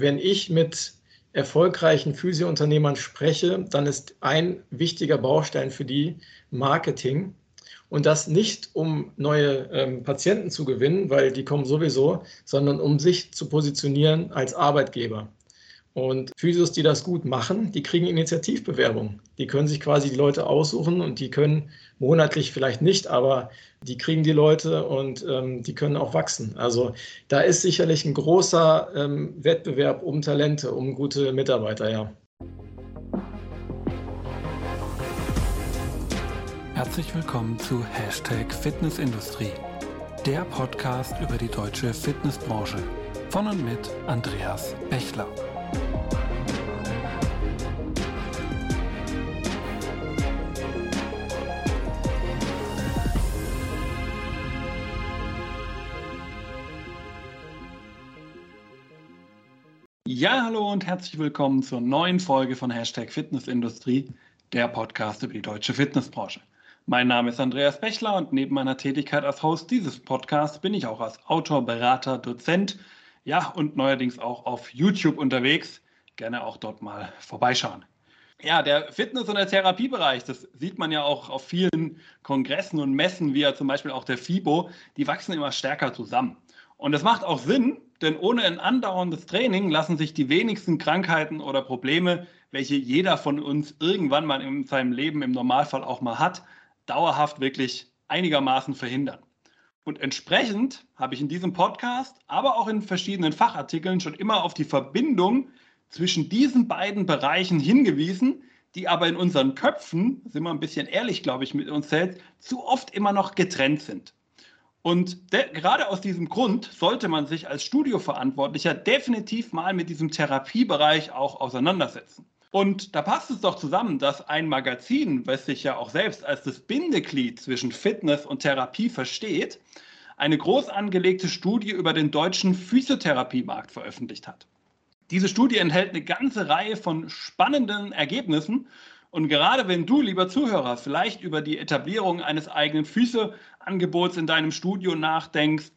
Wenn ich mit erfolgreichen Physiounternehmern spreche, dann ist ein wichtiger Baustein für die Marketing. Und das nicht, um neue ähm, Patienten zu gewinnen, weil die kommen sowieso, sondern um sich zu positionieren als Arbeitgeber. Und Physios, die das gut machen, die kriegen Initiativbewerbungen. Die können sich quasi die Leute aussuchen und die können monatlich vielleicht nicht, aber die kriegen die Leute und ähm, die können auch wachsen. Also da ist sicherlich ein großer ähm, Wettbewerb um Talente, um gute Mitarbeiter, ja. Herzlich willkommen zu Hashtag Fitnessindustrie, der Podcast über die deutsche Fitnessbranche. Von und mit Andreas Bechler. Ja, hallo und herzlich willkommen zur neuen Folge von Hashtag Fitnessindustrie, der Podcast über die deutsche Fitnessbranche. Mein Name ist Andreas Bechler und neben meiner Tätigkeit als Host dieses Podcasts bin ich auch als Autor, Berater, Dozent, ja und neuerdings auch auf YouTube unterwegs. Gerne auch dort mal vorbeischauen. Ja, der Fitness- und der Therapiebereich, das sieht man ja auch auf vielen Kongressen und Messen, wie ja zum Beispiel auch der FIBO, die wachsen immer stärker zusammen. Und das macht auch Sinn, denn ohne ein andauerndes Training lassen sich die wenigsten Krankheiten oder Probleme, welche jeder von uns irgendwann mal in seinem Leben im Normalfall auch mal hat, dauerhaft wirklich einigermaßen verhindern. Und entsprechend habe ich in diesem Podcast, aber auch in verschiedenen Fachartikeln schon immer auf die Verbindung zwischen diesen beiden Bereichen hingewiesen, die aber in unseren Köpfen, sind wir ein bisschen ehrlich, glaube ich, mit uns selbst, zu oft immer noch getrennt sind. Und gerade aus diesem Grund sollte man sich als Studioverantwortlicher definitiv mal mit diesem Therapiebereich auch auseinandersetzen. Und da passt es doch zusammen, dass ein Magazin, was sich ja auch selbst als das Bindeglied zwischen Fitness und Therapie versteht, eine groß angelegte Studie über den deutschen Physiotherapiemarkt veröffentlicht hat. Diese Studie enthält eine ganze Reihe von spannenden Ergebnissen. Und gerade wenn du, lieber Zuhörer, vielleicht über die Etablierung eines eigenen Physio-Angebots in deinem Studio nachdenkst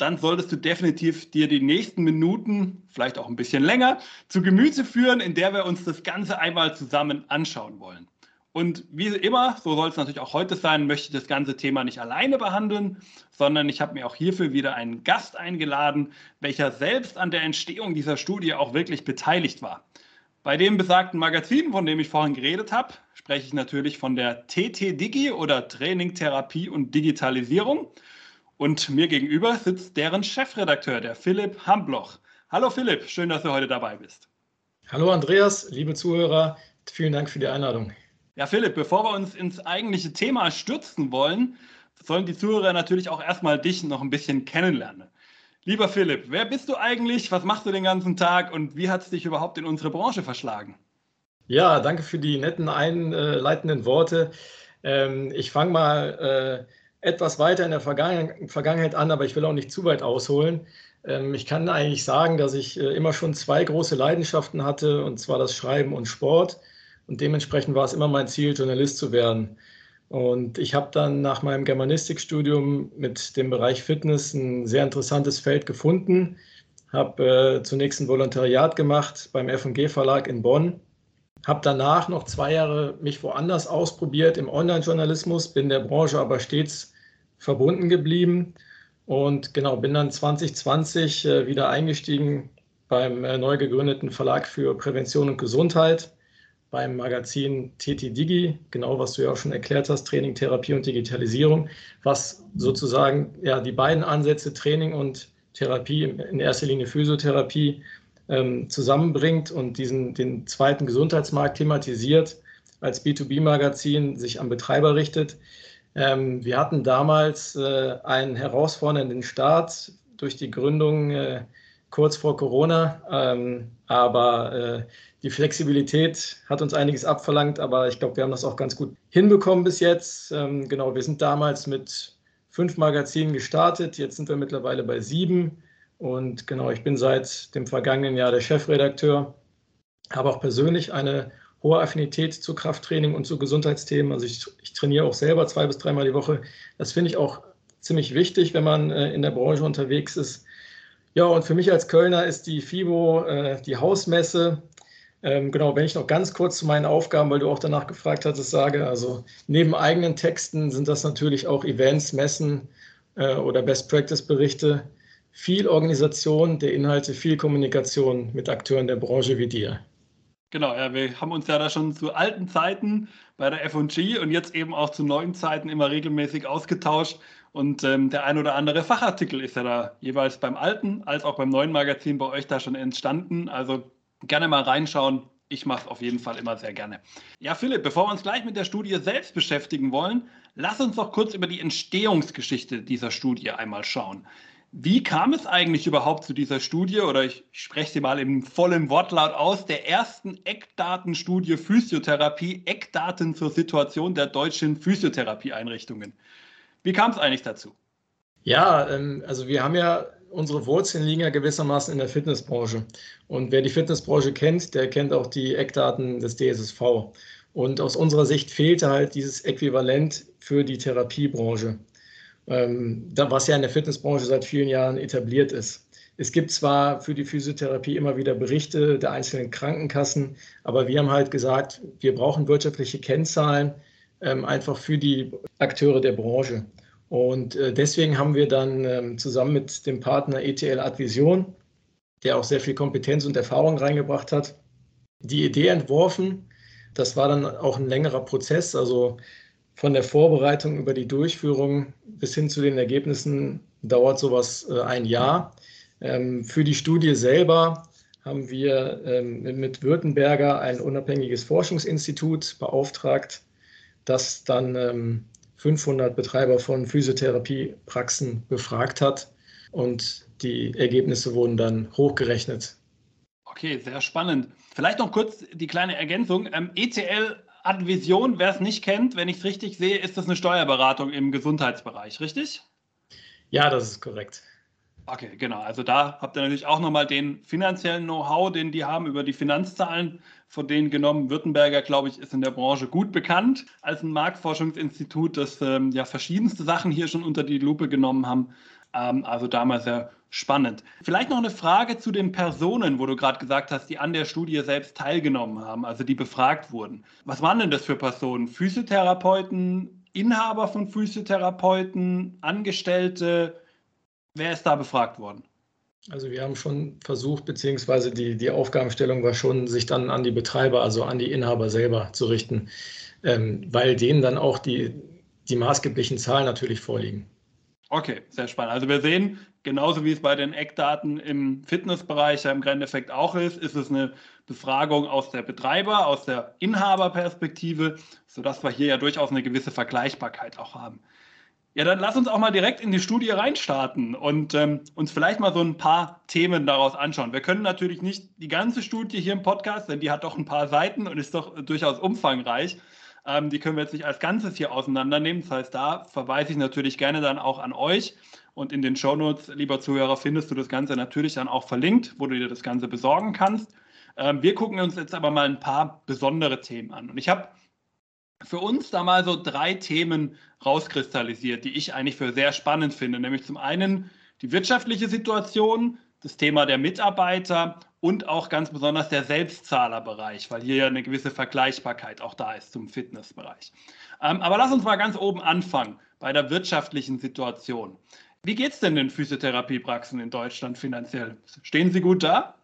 dann solltest du definitiv dir die nächsten Minuten, vielleicht auch ein bisschen länger, zu Gemüte führen, in der wir uns das Ganze einmal zusammen anschauen wollen. Und wie immer, so soll es natürlich auch heute sein, möchte ich das ganze Thema nicht alleine behandeln, sondern ich habe mir auch hierfür wieder einen Gast eingeladen, welcher selbst an der Entstehung dieser Studie auch wirklich beteiligt war. Bei dem besagten Magazin, von dem ich vorhin geredet habe, spreche ich natürlich von der TT Digi oder Training, Therapie und Digitalisierung. Und mir gegenüber sitzt deren Chefredakteur, der Philipp Hambloch. Hallo Philipp, schön, dass du heute dabei bist. Hallo Andreas, liebe Zuhörer, vielen Dank für die Einladung. Ja, Philipp, bevor wir uns ins eigentliche Thema stürzen wollen, sollen die Zuhörer natürlich auch erstmal dich noch ein bisschen kennenlernen. Lieber Philipp, wer bist du eigentlich? Was machst du den ganzen Tag und wie hat es dich überhaupt in unsere Branche verschlagen? Ja, danke für die netten einleitenden Worte. Ähm, ich fange mal äh, etwas weiter in der Vergangenheit an, aber ich will auch nicht zu weit ausholen. Ähm, ich kann eigentlich sagen, dass ich äh, immer schon zwei große Leidenschaften hatte, und zwar das Schreiben und Sport. Und dementsprechend war es immer mein Ziel, Journalist zu werden. Und ich habe dann nach meinem Germanistikstudium mit dem Bereich Fitness ein sehr interessantes Feld gefunden. Habe äh, zunächst ein Volontariat gemacht beim FG Verlag in Bonn. Habe danach noch zwei Jahre mich woanders ausprobiert im Online-Journalismus, bin der Branche aber stets verbunden geblieben und genau bin dann 2020 äh, wieder eingestiegen beim äh, neu gegründeten Verlag für Prävention und Gesundheit beim Magazin TT Digi, genau was du ja auch schon erklärt hast, Training, Therapie und Digitalisierung, was sozusagen ja die beiden Ansätze Training und Therapie, in erster Linie Physiotherapie, ähm, zusammenbringt und diesen den zweiten Gesundheitsmarkt thematisiert, als B2B-Magazin sich am Betreiber richtet. Ähm, wir hatten damals äh, einen herausfordernden Start durch die Gründung äh, kurz vor Corona, ähm, aber äh, die Flexibilität hat uns einiges abverlangt, aber ich glaube, wir haben das auch ganz gut hinbekommen bis jetzt. Ähm, genau, wir sind damals mit fünf Magazinen gestartet, jetzt sind wir mittlerweile bei sieben und genau, ich bin seit dem vergangenen Jahr der Chefredakteur, habe auch persönlich eine hohe Affinität zu Krafttraining und zu Gesundheitsthemen. Also ich, ich trainiere auch selber zwei bis dreimal die Woche. Das finde ich auch ziemlich wichtig, wenn man äh, in der Branche unterwegs ist. Ja, und für mich als Kölner ist die FIBO äh, die Hausmesse. Ähm, genau, wenn ich noch ganz kurz zu meinen Aufgaben, weil du auch danach gefragt hattest, sage, also neben eigenen Texten sind das natürlich auch Events, Messen äh, oder Best-Practice-Berichte, viel Organisation der Inhalte, viel Kommunikation mit Akteuren der Branche wie dir. Genau, ja, wir haben uns ja da schon zu alten Zeiten bei der FG und jetzt eben auch zu neuen Zeiten immer regelmäßig ausgetauscht. Und ähm, der ein oder andere Fachartikel ist ja da jeweils beim alten als auch beim neuen Magazin bei euch da schon entstanden. Also gerne mal reinschauen. Ich mache es auf jeden Fall immer sehr gerne. Ja, Philipp, bevor wir uns gleich mit der Studie selbst beschäftigen wollen, lass uns doch kurz über die Entstehungsgeschichte dieser Studie einmal schauen. Wie kam es eigentlich überhaupt zu dieser Studie, oder ich spreche sie mal im vollen Wortlaut aus, der ersten Eckdatenstudie Physiotherapie, Eckdaten zur Situation der deutschen Physiotherapieeinrichtungen? Wie kam es eigentlich dazu? Ja, ähm, also wir haben ja, unsere Wurzeln liegen ja gewissermaßen in der Fitnessbranche. Und wer die Fitnessbranche kennt, der kennt auch die Eckdaten des DSSV. Und aus unserer Sicht fehlte halt dieses Äquivalent für die Therapiebranche ähm, was ja in der Fitnessbranche seit vielen Jahren etabliert ist. Es gibt zwar für die Physiotherapie immer wieder Berichte der einzelnen Krankenkassen, aber wir haben halt gesagt, wir brauchen wirtschaftliche Kennzahlen ähm, einfach für die Akteure der Branche. Und äh, deswegen haben wir dann ähm, zusammen mit dem Partner ETL Advision, der auch sehr viel Kompetenz und Erfahrung reingebracht hat, die Idee entworfen. Das war dann auch ein längerer Prozess. Also von der Vorbereitung über die Durchführung bis hin zu den Ergebnissen dauert sowas äh, ein Jahr. Ähm, für die Studie selber haben wir ähm, mit Württemberger ein unabhängiges Forschungsinstitut beauftragt, das dann 500 ähm, Betreiber von Physiotherapiepraxen befragt hat und die Ergebnisse wurden dann hochgerechnet. Okay, sehr spannend. Vielleicht noch kurz die kleine Ergänzung. ETL Advision, wer es nicht kennt, wenn ich es richtig sehe, ist das eine Steuerberatung im Gesundheitsbereich, richtig? Ja, das ist korrekt. Okay, genau. Also da habt ihr natürlich auch nochmal den finanziellen Know-how, den die haben, über die Finanzzahlen von denen genommen. Württemberger, glaube ich, ist in der Branche gut bekannt als ein Marktforschungsinstitut, das ähm, ja verschiedenste Sachen hier schon unter die Lupe genommen haben. Ähm, also damals sehr spannend. Vielleicht noch eine Frage zu den Personen, wo du gerade gesagt hast, die an der Studie selbst teilgenommen haben, also die befragt wurden. Was waren denn das für Personen? Physiotherapeuten, Inhaber von Physiotherapeuten, Angestellte? Wer ist da befragt worden? Also wir haben schon versucht, beziehungsweise die, die Aufgabenstellung war schon, sich dann an die Betreiber, also an die Inhaber selber zu richten, ähm, weil denen dann auch die, die maßgeblichen Zahlen natürlich vorliegen. Okay, sehr spannend. Also wir sehen, genauso wie es bei den Eckdaten im Fitnessbereich ja im Endeffekt auch ist, ist es eine Befragung aus der Betreiber, aus der Inhaberperspektive, sodass wir hier ja durchaus eine gewisse Vergleichbarkeit auch haben. Ja, dann lass uns auch mal direkt in die Studie reinstarten und ähm, uns vielleicht mal so ein paar Themen daraus anschauen. Wir können natürlich nicht die ganze Studie hier im Podcast, denn die hat doch ein paar Seiten und ist doch durchaus umfangreich. Ähm, die können wir jetzt nicht als Ganzes hier auseinandernehmen. Das heißt, da verweise ich natürlich gerne dann auch an euch. Und in den Shownotes, lieber Zuhörer, findest du das Ganze natürlich dann auch verlinkt, wo du dir das Ganze besorgen kannst. Ähm, wir gucken uns jetzt aber mal ein paar besondere Themen an. Und ich habe für uns da mal so drei Themen rauskristallisiert, die ich eigentlich für sehr spannend finde. Nämlich zum einen die wirtschaftliche Situation, das Thema der Mitarbeiter und auch ganz besonders der Selbstzahlerbereich, weil hier ja eine gewisse Vergleichbarkeit auch da ist zum Fitnessbereich. Ähm, aber lass uns mal ganz oben anfangen bei der wirtschaftlichen Situation. Wie geht es denn den Physiotherapiepraxen in Deutschland finanziell? Stehen sie gut da?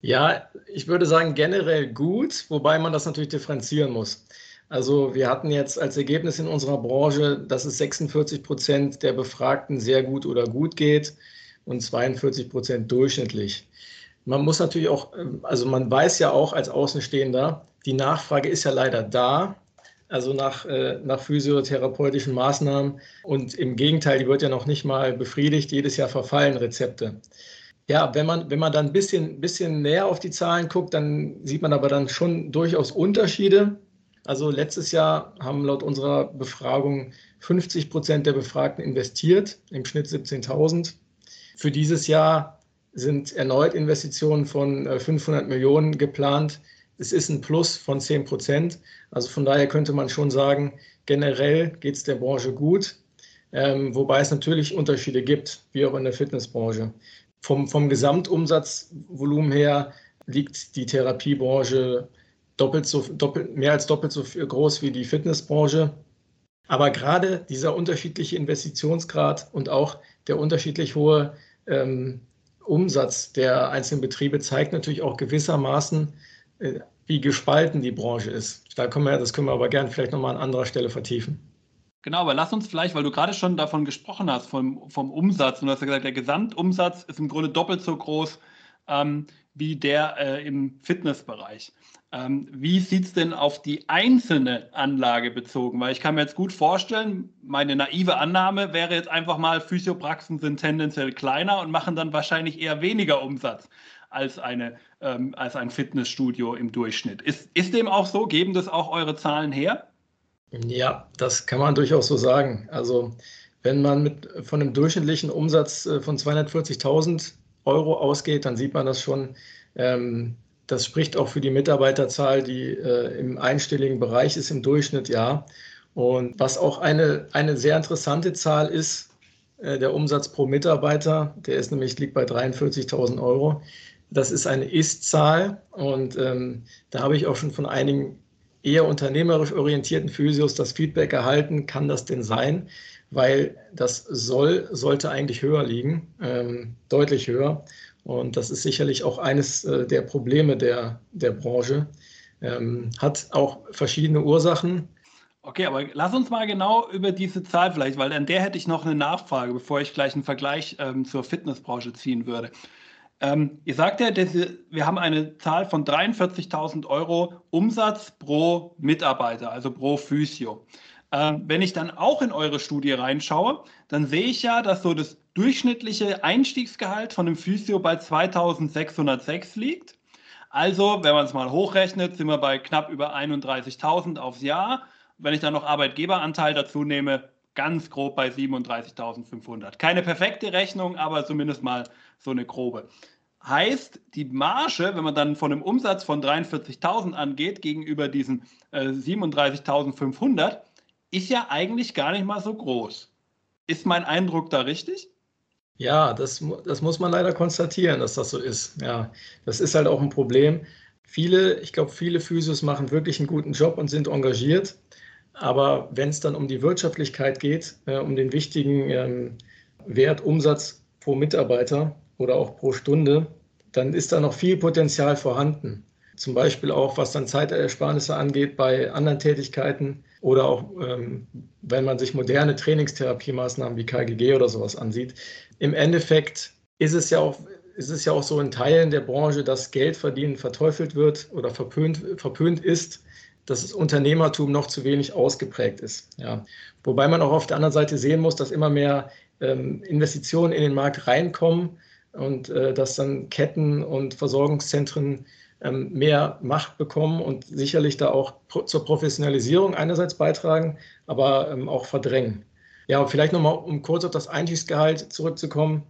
Ja, ich würde sagen generell gut, wobei man das natürlich differenzieren muss. Also wir hatten jetzt als Ergebnis in unserer Branche, dass es 46 Prozent der Befragten sehr gut oder gut geht und 42 Prozent durchschnittlich. Man muss natürlich auch, ähm, also man weiß ja auch als Außenstehender, die Nachfrage ist ja leider da, also nach, äh, nach physiotherapeutischen Maßnahmen. Und im Gegenteil, die wird ja noch nicht mal befriedigt. Jedes Jahr verfallen Rezepte. Ja, wenn man, wenn man dann ein bisschen, bisschen näher auf die Zahlen guckt, dann sieht man aber dann schon durchaus Unterschiede. Also letztes Jahr haben laut unserer Befragung 50 Prozent der Befragten investiert, im Schnitt 17.000. Für dieses Jahr sind erneut Investitionen von 500 äh, Millionen geplant. Es ist ein Plus von 10 Prozent. Also von daher könnte man schon sagen, generell geht es der Branche gut, ähm, wobei es natürlich Unterschiede gibt, wie auch in der Fitnessbranche. vom, vom Gesamtumsatzvolumen her liegt die Therapiebranche doppelt so, doppelt, mehr als doppelt so groß wie die Fitnessbranche. Aber gerade dieser unterschiedliche Investitionsgrad und auch der unterschiedlich hohe ähm, Umsatz der einzelnen Betriebe zeigt natürlich auch gewissermaßen, äh, wie gespalten die Branche ist. Da können wir, das können wir aber gerne vielleicht nochmal an anderer Stelle vertiefen. Genau, aber lass uns vielleicht, weil du gerade schon davon gesprochen hast, vom, vom Umsatz, und du hast ja gesagt, der Gesamtumsatz ist im Grunde doppelt so groß ähm, wie der äh, im Fitnessbereich. Ähm, wie sieht es denn auf die einzelne Anlage bezogen? Weil ich kann mir jetzt gut vorstellen, meine naive Annahme wäre jetzt einfach mal, Physiopraxen sind tendenziell kleiner und machen dann wahrscheinlich eher weniger Umsatz als, eine, ähm, als ein Fitnessstudio im Durchschnitt. Ist, ist dem auch so? Geben das auch eure Zahlen her? Ja, das kann man durchaus so sagen. Also wenn man mit, von einem durchschnittlichen Umsatz äh, von 240.000 Euro ausgeht, dann sieht man das schon. Ähm, das spricht auch für die Mitarbeiterzahl, die äh, im einstelligen Bereich ist im Durchschnitt, ja. Und was auch eine, eine sehr interessante Zahl ist, äh, der Umsatz pro Mitarbeiter, der ist nämlich liegt bei 43.000 Euro. Das ist eine Ist-Zahl und ähm, da habe ich auch schon von einigen eher unternehmerisch orientierten Physios das Feedback erhalten, kann das denn sein? Weil das soll, sollte eigentlich höher liegen, ähm, deutlich höher. Und das ist sicherlich auch eines äh, der Probleme der, der Branche. Ähm, hat auch verschiedene Ursachen. Okay, aber lass uns mal genau über diese Zahl vielleicht, weil an der hätte ich noch eine Nachfrage, bevor ich gleich einen Vergleich ähm, zur Fitnessbranche ziehen würde. Ähm, ihr sagt ja, diese, wir haben eine Zahl von 43.000 Euro Umsatz pro Mitarbeiter, also pro Physio. Ähm, wenn ich dann auch in eure Studie reinschaue, dann sehe ich ja, dass so das durchschnittliche Einstiegsgehalt von einem Physio bei 2606 liegt. Also, wenn man es mal hochrechnet, sind wir bei knapp über 31.000 aufs Jahr. Wenn ich dann noch Arbeitgeberanteil dazu nehme, ganz grob bei 37.500. Keine perfekte Rechnung, aber zumindest mal so eine grobe. Heißt, die Marge, wenn man dann von einem Umsatz von 43.000 angeht gegenüber diesen äh, 37.500, ist ja eigentlich gar nicht mal so groß. Ist mein Eindruck da richtig? Ja, das, das muss man leider konstatieren, dass das so ist. Ja, das ist halt auch ein Problem. Viele, ich glaube, viele Physios machen wirklich einen guten Job und sind engagiert. Aber wenn es dann um die Wirtschaftlichkeit geht, äh, um den wichtigen ähm, Wert Umsatz pro Mitarbeiter oder auch pro Stunde, dann ist da noch viel Potenzial vorhanden. Zum Beispiel auch, was dann Zeitersparnisse angeht bei anderen Tätigkeiten oder auch, ähm, wenn man sich moderne Trainingstherapiemaßnahmen wie KGG oder sowas ansieht. Im Endeffekt ist es ja auch, ist es ja auch so in Teilen der Branche, dass Geldverdienen verteufelt wird oder verpönt, verpönt ist, dass das Unternehmertum noch zu wenig ausgeprägt ist. Ja. Wobei man auch auf der anderen Seite sehen muss, dass immer mehr ähm, Investitionen in den Markt reinkommen und äh, dass dann Ketten und Versorgungszentren mehr Macht bekommen und sicherlich da auch zur Professionalisierung einerseits beitragen, aber ähm, auch verdrängen. Ja, und vielleicht nochmal, um kurz auf das Einstiegsgehalt zurückzukommen.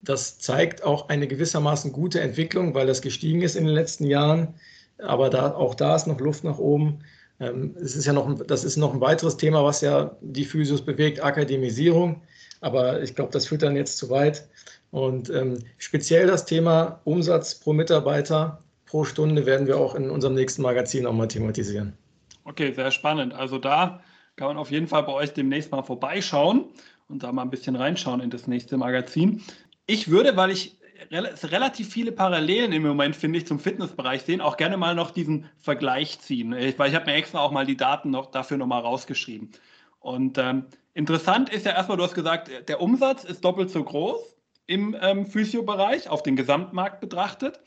Das zeigt auch eine gewissermaßen gute Entwicklung, weil das gestiegen ist in den letzten Jahren. Aber da, auch da ist noch Luft nach oben. Ähm, es ist ja noch, das ist noch ein weiteres Thema, was ja die Physios bewegt, Akademisierung. Aber ich glaube, das führt dann jetzt zu weit. Und ähm, speziell das Thema Umsatz pro Mitarbeiter pro Stunde werden wir auch in unserem nächsten Magazin nochmal thematisieren. Okay, sehr spannend. Also da kann man auf jeden Fall bei euch demnächst mal vorbeischauen und da mal ein bisschen reinschauen in das nächste Magazin. Ich würde, weil ich relativ viele Parallelen im Moment, finde ich, zum Fitnessbereich sehen, auch gerne mal noch diesen Vergleich ziehen. Ich, weil ich habe mir extra auch mal die Daten noch dafür nochmal rausgeschrieben. Und ähm, interessant ist ja erstmal, du hast gesagt, der Umsatz ist doppelt so groß im ähm, Physio-Bereich auf den Gesamtmarkt betrachtet.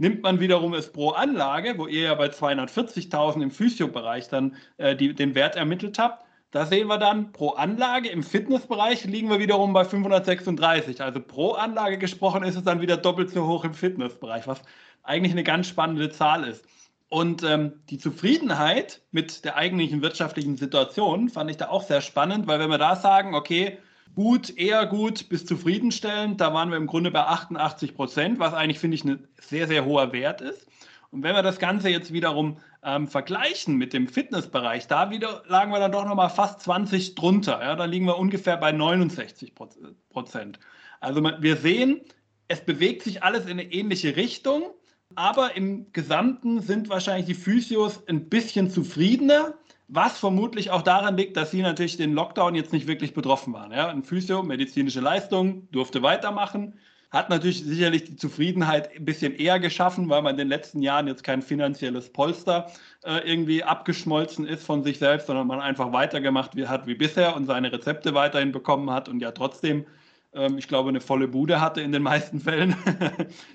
Nimmt man wiederum es pro Anlage, wo ihr ja bei 240.000 im Physio-Bereich dann äh, die, den Wert ermittelt habt, da sehen wir dann pro Anlage im Fitnessbereich liegen wir wiederum bei 536. Also pro Anlage gesprochen ist es dann wieder doppelt so hoch im Fitnessbereich, was eigentlich eine ganz spannende Zahl ist. Und ähm, die Zufriedenheit mit der eigentlichen wirtschaftlichen Situation fand ich da auch sehr spannend, weil wenn wir da sagen, okay, gut, eher gut bis zufriedenstellend. Da waren wir im Grunde bei 88 Prozent, was eigentlich, finde ich, ein sehr, sehr hoher Wert ist. Und wenn wir das Ganze jetzt wiederum ähm, vergleichen mit dem Fitnessbereich, da wieder lagen wir dann doch nochmal fast 20 drunter. Ja, da liegen wir ungefähr bei 69 Prozent. Also wir sehen, es bewegt sich alles in eine ähnliche Richtung, aber im Gesamten sind wahrscheinlich die Physios ein bisschen zufriedener, was vermutlich auch daran liegt, dass sie natürlich den Lockdown jetzt nicht wirklich betroffen waren. Ja, ein Physio, medizinische Leistung, durfte weitermachen hat natürlich sicherlich die Zufriedenheit ein bisschen eher geschaffen, weil man in den letzten Jahren jetzt kein finanzielles Polster äh, irgendwie abgeschmolzen ist von sich selbst, sondern man einfach weitergemacht hat wie bisher und seine Rezepte weiterhin bekommen hat und ja trotzdem, ähm, ich glaube, eine volle Bude hatte in den meisten Fällen.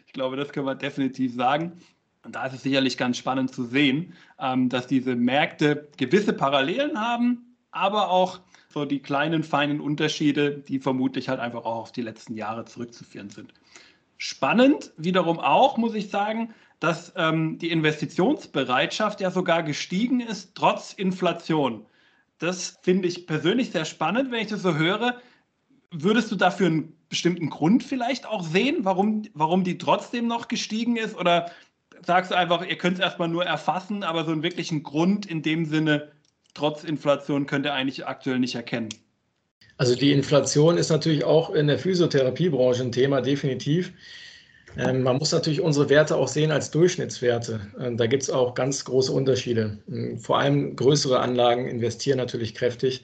ich glaube, das können wir definitiv sagen. Und da ist es sicherlich ganz spannend zu sehen, ähm, dass diese Märkte gewisse Parallelen haben, aber auch so die kleinen, feinen Unterschiede, die vermutlich halt einfach auch auf die letzten Jahre zurückzuführen sind. Spannend wiederum auch, muss ich sagen, dass ähm, die Investitionsbereitschaft ja sogar gestiegen ist, trotz Inflation. Das finde ich persönlich sehr spannend, wenn ich das so höre. Würdest du dafür einen bestimmten Grund vielleicht auch sehen, warum, warum die trotzdem noch gestiegen ist? Oder sagst du einfach, ihr könnt es erstmal nur erfassen, aber so einen wirklichen Grund in dem Sinne trotz Inflation könnt ihr eigentlich aktuell nicht erkennen? Also die Inflation ist natürlich auch in der Physiotherapiebranche ein Thema, definitiv. Ähm, man muss natürlich unsere Werte auch sehen als Durchschnittswerte. Ähm, da gibt es auch ganz große Unterschiede. Ähm, vor allem größere Anlagen investieren natürlich kräftig,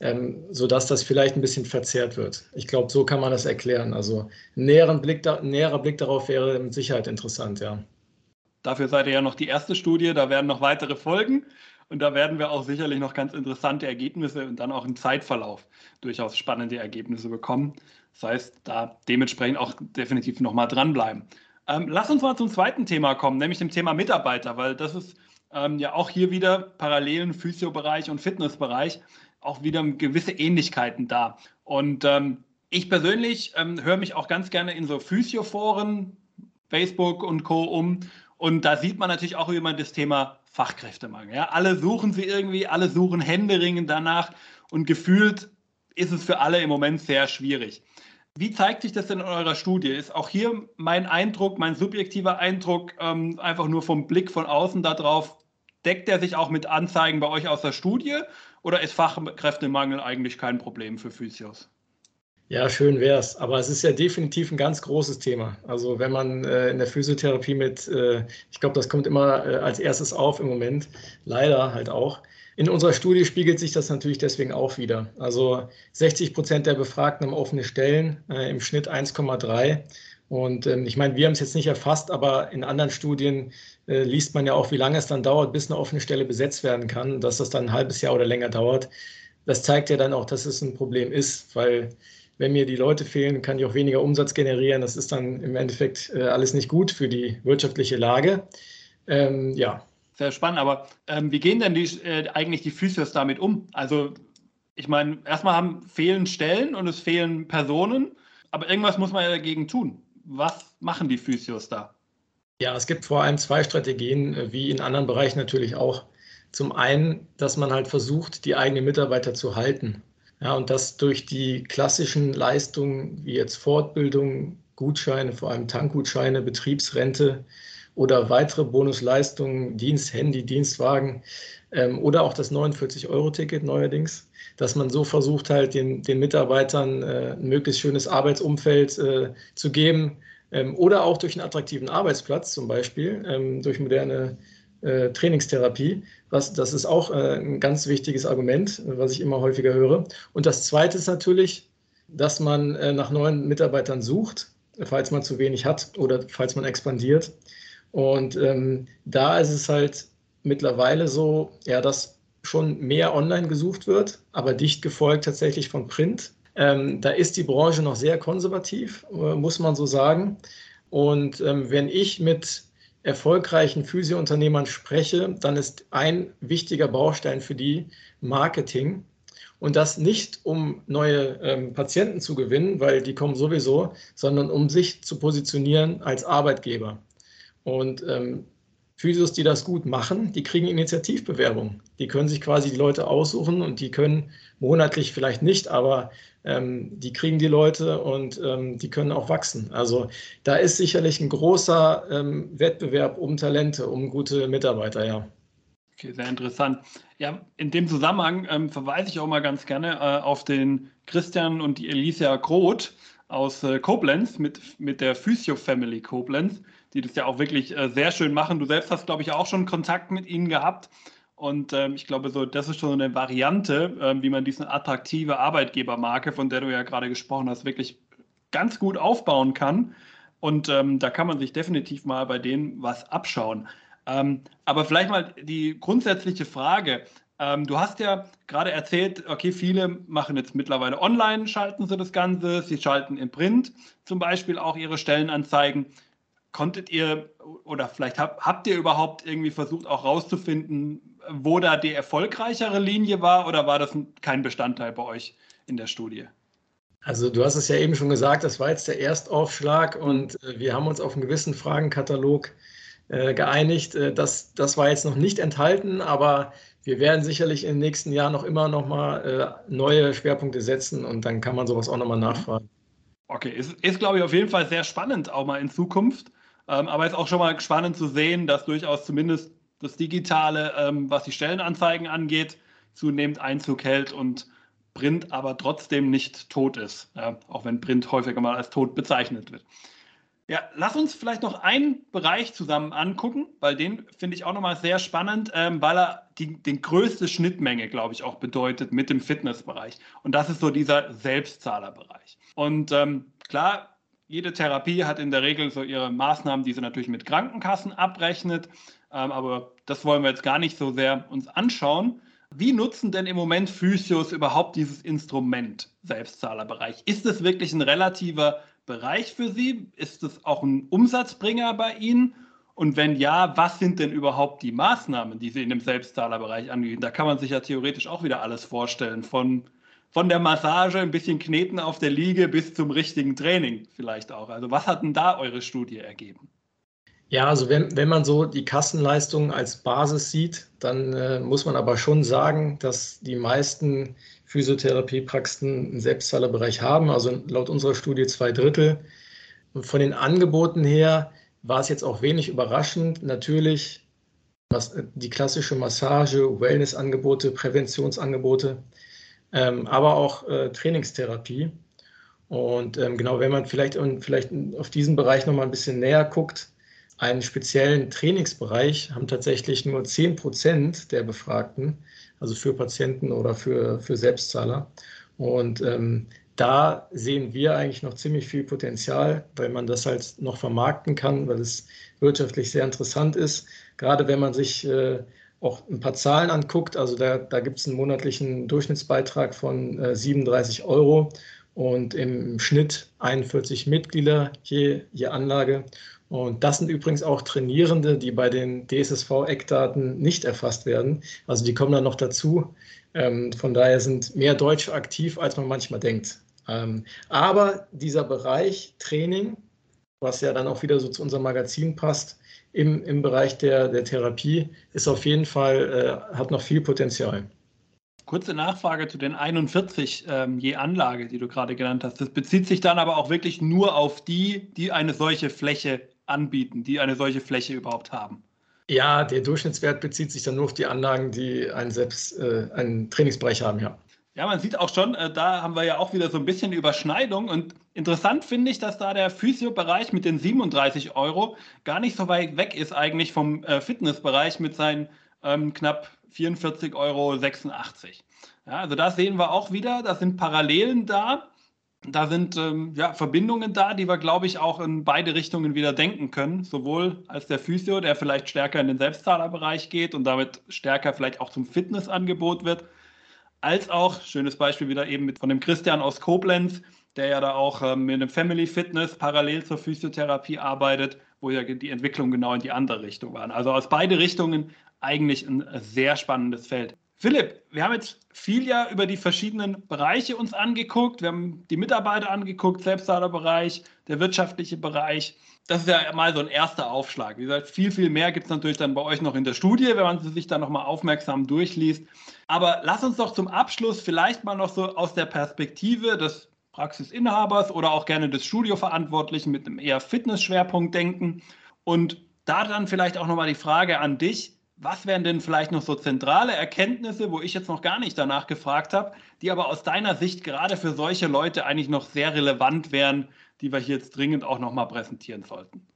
ähm, sodass das vielleicht ein bisschen verzerrt wird. Ich glaube, so kann man das erklären. Also ein näheren Blick da, näherer Blick darauf wäre mit Sicherheit interessant, ja. Dafür seid ihr ja noch die erste Studie, da werden noch weitere folgen. Und da werden wir auch sicherlich noch ganz interessante Ergebnisse und dann auch im Zeitverlauf durchaus spannende Ergebnisse bekommen. Das heißt, da dementsprechend auch definitiv nochmal dranbleiben. Ähm, lass uns mal zum zweiten Thema kommen, nämlich dem Thema Mitarbeiter, weil das ist ähm, ja auch hier wieder parallelen Physiobereich und Fitnessbereich auch wieder gewisse Ähnlichkeiten da. Und ähm, ich persönlich ähm, höre mich auch ganz gerne in so Physioforen, Facebook und Co. um. Und da sieht man natürlich auch immer das Thema Fachkräftemangel. Ja? Alle suchen sie irgendwie, alle suchen händeringend danach und gefühlt ist es für alle im Moment sehr schwierig. Wie zeigt sich das denn in eurer Studie? Ist auch hier mein Eindruck, mein subjektiver Eindruck, ähm, einfach nur vom Blick von außen darauf, deckt er sich auch mit Anzeigen bei euch aus der Studie oder ist Fachkräftemangel eigentlich kein Problem für Physios? Ja, schön wäre es. Aber es ist ja definitiv ein ganz großes Thema. Also wenn man äh, in der Physiotherapie mit, äh, ich glaube, das kommt immer äh, als erstes auf im Moment, leider halt auch. In unserer Studie spiegelt sich das natürlich deswegen auch wieder. Also 60 Prozent der Befragten haben offene Stellen, äh, im Schnitt 1,3. Und ähm, ich meine, wir haben es jetzt nicht erfasst, aber in anderen Studien äh, liest man ja auch, wie lange es dann dauert, bis eine offene Stelle besetzt werden kann, dass das dann ein halbes Jahr oder länger dauert. Das zeigt ja dann auch, dass es ein Problem ist, weil wenn mir die Leute fehlen, kann ich auch weniger Umsatz generieren. Das ist dann im Endeffekt äh, alles nicht gut für die wirtschaftliche Lage. Ähm, ja. Sehr spannend, aber ähm, wie gehen denn die, äh, eigentlich die Physios damit um? Also ich meine, erstmal haben, fehlen Stellen und es fehlen Personen, aber irgendwas muss man ja dagegen tun. Was machen die Physios da? Ja, es gibt vor allem zwei Strategien, äh, wie in anderen Bereichen natürlich auch. Zum einen, dass man halt versucht, die eigenen Mitarbeiter zu halten. Ja, und das durch die klassischen Leistungen wie jetzt Fortbildung, Gutscheine, vor allem Tankgutscheine, Betriebsrente oder weitere Bonusleistungen, Dienst, Handy, Dienstwagen ähm, oder auch das 49-Euro-Ticket neuerdings, dass man so versucht halt den, den Mitarbeitern äh, ein möglichst schönes Arbeitsumfeld äh, zu geben ähm, oder auch durch einen attraktiven Arbeitsplatz zum Beispiel, ähm, durch moderne äh, Trainingstherapie. Was, das ist auch äh, ein ganz wichtiges Argument, was ich immer häufiger höre. Und das Zweite ist natürlich, dass man äh, nach neuen Mitarbeitern sucht, falls man zu wenig hat oder falls man expandiert. Und ähm, da ist es halt mittlerweile so, ja, dass schon mehr online gesucht wird, aber dicht gefolgt tatsächlich von Print. Ähm, da ist die Branche noch sehr konservativ, äh, muss man so sagen. Und ähm, wenn ich mit erfolgreichen Physiounternehmern spreche, dann ist ein wichtiger Baustein für die Marketing. Und das nicht, um neue ähm, Patienten zu gewinnen, weil die kommen sowieso, sondern um sich zu positionieren als Arbeitgeber. Und ähm, Physios, die das gut machen, die kriegen Initiativbewerbungen. Die können sich quasi die Leute aussuchen und die können monatlich vielleicht nicht, aber ähm, die kriegen die Leute und ähm, die können auch wachsen. Also da ist sicherlich ein großer ähm, Wettbewerb um Talente, um gute Mitarbeiter, ja. Okay, sehr interessant. Ja, in dem Zusammenhang ähm, verweise ich auch mal ganz gerne äh, auf den Christian und die Alicia Groth, aus äh, Koblenz mit, mit der Physio Family Koblenz, die das ja auch wirklich äh, sehr schön machen. Du selbst hast, glaube ich, auch schon Kontakt mit ihnen gehabt. Und ähm, ich glaube, so, das ist schon eine Variante, ähm, wie man diese attraktive Arbeitgebermarke, von der du ja gerade gesprochen hast, wirklich ganz gut aufbauen kann. Und ähm, da kann man sich definitiv mal bei denen was abschauen. Ähm, aber vielleicht mal die grundsätzliche Frage. Ähm, du hast ja gerade erzählt, okay, viele machen jetzt mittlerweile online, schalten sie das Ganze, sie schalten im Print zum Beispiel auch ihre Stellenanzeigen. Konntet ihr oder vielleicht hab, habt ihr überhaupt irgendwie versucht, auch rauszufinden, wo da die erfolgreichere Linie war oder war das kein Bestandteil bei euch in der Studie? Also du hast es ja eben schon gesagt, das war jetzt der Erstaufschlag und äh, wir haben uns auf einen gewissen Fragenkatalog äh, geeinigt. Äh, das, das war jetzt noch nicht enthalten, aber wir werden sicherlich in den nächsten Jahren noch immer noch mal äh, neue Schwerpunkte setzen und dann kann man sowas auch noch mal nachfragen. Okay, ist, ist glaube ich auf jeden Fall sehr spannend auch mal in Zukunft, ähm, aber ist auch schon mal spannend zu sehen, dass durchaus zumindest das Digitale, ähm, was die Stellenanzeigen angeht, zunehmend Einzug hält und Print aber trotzdem nicht tot ist, ja, auch wenn Print häufiger mal als tot bezeichnet wird. Ja, lass uns vielleicht noch einen Bereich zusammen angucken, weil den finde ich auch nochmal sehr spannend, ähm, weil er die, die größte Schnittmenge, glaube ich, auch bedeutet mit dem Fitnessbereich. Und das ist so dieser Selbstzahlerbereich. Und ähm, klar, jede Therapie hat in der Regel so ihre Maßnahmen, die sie natürlich mit Krankenkassen abrechnet. Ähm, aber das wollen wir jetzt gar nicht so sehr uns anschauen. Wie nutzen denn im Moment Physios überhaupt dieses Instrument Selbstzahlerbereich? Ist es wirklich ein relativer Bereich für Sie? Ist es auch ein Umsatzbringer bei Ihnen? Und wenn ja, was sind denn überhaupt die Maßnahmen, die Sie in dem Selbstzahlerbereich angehen? Da kann man sich ja theoretisch auch wieder alles vorstellen, von, von der Massage, ein bisschen Kneten auf der Liege bis zum richtigen Training vielleicht auch. Also was hat denn da eure Studie ergeben? Ja, also wenn, wenn man so die Kassenleistungen als Basis sieht, dann äh, muss man aber schon sagen, dass die meisten Physiotherapiepraxen einen Selbstzahlerbereich haben, also laut unserer Studie zwei Drittel. Und von den Angeboten her war es jetzt auch wenig überraschend. Natürlich was, die klassische Massage, Wellnessangebote, Präventionsangebote, ähm, aber auch äh, Trainingstherapie. Und ähm, genau, wenn man vielleicht, und vielleicht auf diesen Bereich nochmal ein bisschen näher guckt, einen speziellen Trainingsbereich haben tatsächlich nur 10 Prozent der Befragten, also für Patienten oder für, für Selbstzahler. Und ähm, da sehen wir eigentlich noch ziemlich viel Potenzial, weil man das halt noch vermarkten kann, weil es wirtschaftlich sehr interessant ist. Gerade wenn man sich äh, auch ein paar Zahlen anguckt, also da, da gibt es einen monatlichen Durchschnittsbeitrag von äh, 37 Euro und im Schnitt 41 Mitglieder je, je Anlage. Und das sind übrigens auch Trainierende, die bei den DSSV-Eckdaten nicht erfasst werden. Also die kommen dann noch dazu. Ähm, von daher sind mehr Deutsche aktiv, als man manchmal denkt. Ähm, aber dieser Bereich Training, was ja dann auch wieder so zu unserem Magazin passt, im, im Bereich der, der Therapie, ist auf jeden Fall, äh, hat noch viel Potenzial. Kurze Nachfrage zu den 41 ähm, je Anlage, die du gerade genannt hast. Das bezieht sich dann aber auch wirklich nur auf die, die eine solche Fläche anbieten, die eine solche Fläche überhaupt haben? Ja, der Durchschnittswert bezieht sich dann nur auf die Anlagen, die einen, selbst, äh, einen Trainingsbereich haben, ja. Ja, man sieht auch schon, äh, da haben wir ja auch wieder so ein bisschen Überschneidung. Und interessant finde ich, dass da der Physio-Bereich mit den 37 Euro gar nicht so weit weg ist eigentlich vom äh, Fitnessbereich mit seinen ähm, knapp 44,86 Euro. Ja, also da sehen wir auch wieder, da sind Parallelen da da sind ähm, ja, Verbindungen da, die wir, glaube ich, auch in beide Richtungen wieder denken können. Sowohl als der Physio, der vielleicht stärker in den Selbstzahlerbereich geht und damit stärker vielleicht auch zum Fitnessangebot wird, als auch, schönes Beispiel wieder eben mit von dem Christian aus Koblenz, der ja da auch ähm, mit einem Family Fitness parallel zur Physiotherapie arbeitet, wo ja die Entwicklung genau in die andere Richtung war. Also aus beide Richtungen eigentlich ein sehr spannendes Feld. Philipp, wir haben jetzt viel ja über die verschiedenen Bereiche uns angeguckt. Wir haben die Mitarbeiter angeguckt, Selbstzahlerbereich, der wirtschaftliche Bereich. Das ist ja mal so ein erster Aufschlag. Wie gesagt, viel, viel mehr gibt es natürlich dann bei euch noch in der Studie, wenn man sie sich dann nochmal aufmerksam durchliest. Aber lass uns doch zum Abschluss vielleicht mal noch so aus der Perspektive des Praxisinhabers oder auch gerne des Studioverantwortlichen mit einem eher Fitness-Schwerpunkt denken. Und da dann vielleicht auch nochmal die Frage an dich, was wären denn vielleicht noch so zentrale Erkenntnisse, wo ich jetzt noch gar nicht danach gefragt habe, die aber aus deiner Sicht gerade für solche Leute eigentlich noch sehr relevant wären, die wir hier jetzt dringend auch nochmal präsentieren sollten?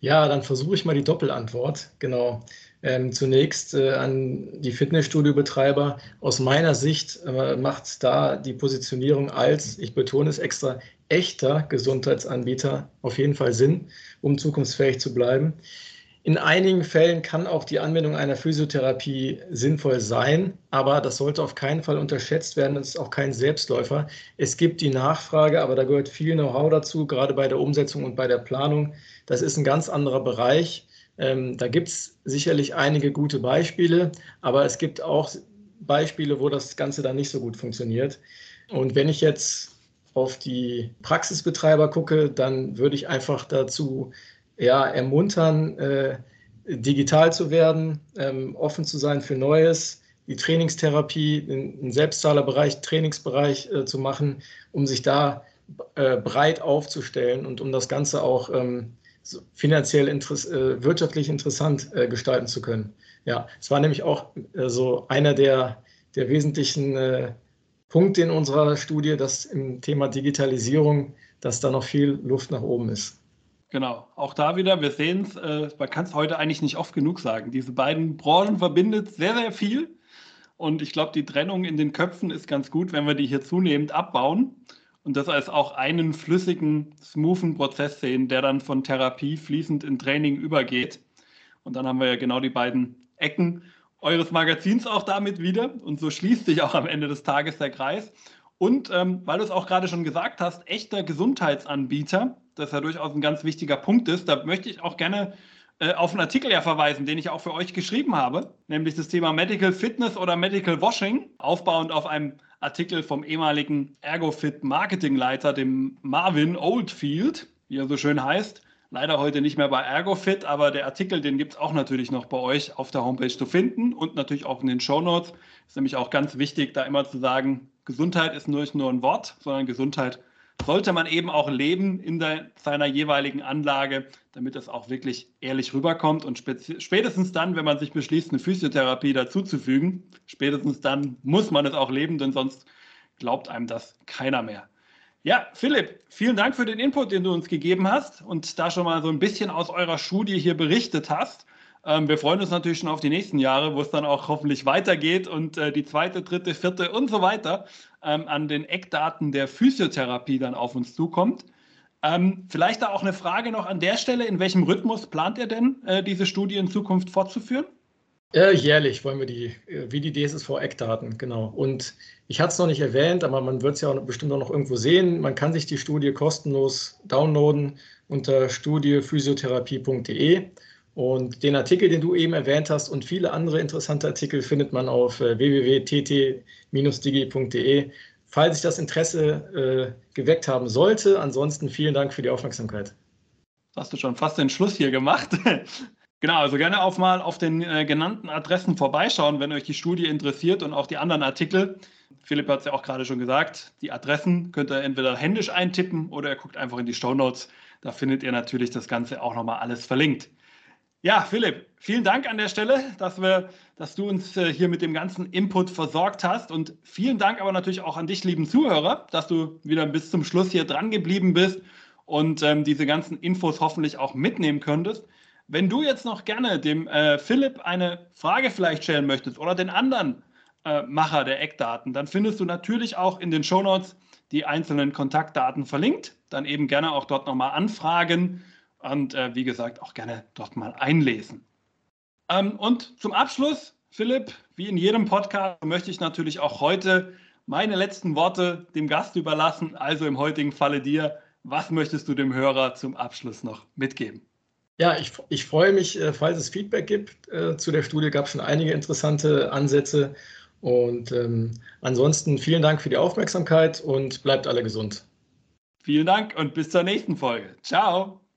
Ja, dann versuche ich mal die Doppelantwort. Genau. Ähm, zunächst äh, an die Fitnessstudio-Betreiber. Aus meiner Sicht äh, macht da die Positionierung als, ich betone es extra, echter Gesundheitsanbieter auf jeden Fall Sinn, um zukunftsfähig zu bleiben. In einigen Fällen kann auch die Anwendung einer Physiotherapie sinnvoll sein, aber das sollte auf keinen Fall unterschätzt werden. Das ist auch kein Selbstläufer. Es gibt die Nachfrage, aber da gehört viel Know-how dazu, gerade bei der Umsetzung und bei der Planung. Das ist ein ganz anderer Bereich. Ähm, da gibt es sicherlich einige gute Beispiele, aber es gibt auch Beispiele, wo das Ganze dann nicht so gut funktioniert. Und wenn ich jetzt auf die Praxisbetreiber gucke, dann würde ich einfach dazu ja, ermuntern, äh, digital zu werden, ähm, offen zu sein für Neues, die Trainingstherapie, den, Selbstzahlerbereich, Trainingsbereich äh, zu machen, um sich da äh, breit aufzustellen und um das Ganze auch ähm, finanziell interess äh, wirtschaftlich interessant äh, gestalten zu können. Ja, es war nämlich auch äh, so einer der, der wesentlichen Punkte in unserer Studie, dass im Thema Digitalisierung, dass da noch viel Luft nach oben ist. Genau, auch da wieder, wir sehen es, äh, man kann es heute eigentlich nicht oft genug sagen. Diese beiden Branchen verbindet sehr, sehr viel. Und ich glaube, die Trennung in den Köpfen ist ganz gut, wenn wir die hier zunehmend abbauen und das als auch einen flüssigen, smoothen Prozess sehen, der dann von Therapie fließend in Training übergeht. Und dann haben wir ja genau die beiden Ecken eures Magazins auch damit wieder. Und so schließt sich auch am Ende des Tages der Kreis. Und ähm, weil du es auch gerade schon gesagt hast, echter Gesundheitsanbieter, das ja durchaus ein ganz wichtiger Punkt ist, da möchte ich auch gerne äh, auf einen Artikel ja verweisen, den ich auch für euch geschrieben habe, nämlich das Thema Medical Fitness oder Medical Washing, aufbauend auf einem Artikel vom ehemaligen Ergofit Marketingleiter, dem Marvin Oldfield, wie er so schön heißt. Leider heute nicht mehr bei Ergofit, aber der Artikel, den gibt es auch natürlich noch bei euch auf der Homepage zu finden und natürlich auch in den Show Notes. Ist nämlich auch ganz wichtig, da immer zu sagen, Gesundheit ist nicht nur ein Wort, sondern Gesundheit sollte man eben auch leben in der, seiner jeweiligen Anlage, damit das auch wirklich ehrlich rüberkommt. Und spätestens dann, wenn man sich beschließt, eine Physiotherapie dazuzufügen, spätestens dann muss man es auch leben, denn sonst glaubt einem das keiner mehr. Ja, Philipp, vielen Dank für den Input, den du uns gegeben hast und da schon mal so ein bisschen aus eurer Studie hier berichtet hast. Ähm, wir freuen uns natürlich schon auf die nächsten Jahre, wo es dann auch hoffentlich weitergeht und äh, die zweite, dritte, vierte und so weiter ähm, an den Eckdaten der Physiotherapie dann auf uns zukommt. Ähm, vielleicht da auch eine Frage noch an der Stelle. In welchem Rhythmus plant ihr denn, äh, diese Studie in Zukunft fortzuführen? Äh, jährlich wollen wir die, äh, wie die DSSV-Eckdaten, genau. Und ich hatte es noch nicht erwähnt, aber man wird es ja bestimmt auch noch irgendwo sehen. Man kann sich die Studie kostenlos downloaden unter studiephysiotherapie.de. Und den Artikel, den du eben erwähnt hast und viele andere interessante Artikel findet man auf äh, www.tt-digi.de. Falls sich das Interesse äh, geweckt haben sollte, ansonsten vielen Dank für die Aufmerksamkeit. Hast du schon fast den Schluss hier gemacht? genau, also gerne auch mal auf den äh, genannten Adressen vorbeischauen, wenn euch die Studie interessiert und auch die anderen Artikel. Philipp hat es ja auch gerade schon gesagt, die Adressen könnt ihr entweder händisch eintippen oder ihr guckt einfach in die Show Notes. Da findet ihr natürlich das Ganze auch nochmal alles verlinkt. Ja, Philipp, vielen Dank an der Stelle, dass, wir, dass du uns äh, hier mit dem ganzen Input versorgt hast. Und vielen Dank aber natürlich auch an dich, lieben Zuhörer, dass du wieder bis zum Schluss hier dran geblieben bist und ähm, diese ganzen Infos hoffentlich auch mitnehmen könntest. Wenn du jetzt noch gerne dem äh, Philipp eine Frage vielleicht stellen möchtest oder den anderen äh, Macher der Eckdaten, dann findest du natürlich auch in den Shownotes die einzelnen Kontaktdaten verlinkt. Dann eben gerne auch dort nochmal anfragen und äh, wie gesagt auch gerne dort mal einlesen. Ähm, und zum Abschluss, Philipp, wie in jedem Podcast möchte ich natürlich auch heute meine letzten Worte dem Gast überlassen, also im heutigen Falle dir. Was möchtest du dem Hörer zum Abschluss noch mitgeben? Ja, ich, ich freue mich, äh, falls es Feedback gibt. Äh, zu der Studie gab es schon einige interessante Ansätze. Und ähm, ansonsten vielen Dank für die Aufmerksamkeit und bleibt alle gesund. Vielen Dank und bis zur nächsten Folge. Ciao.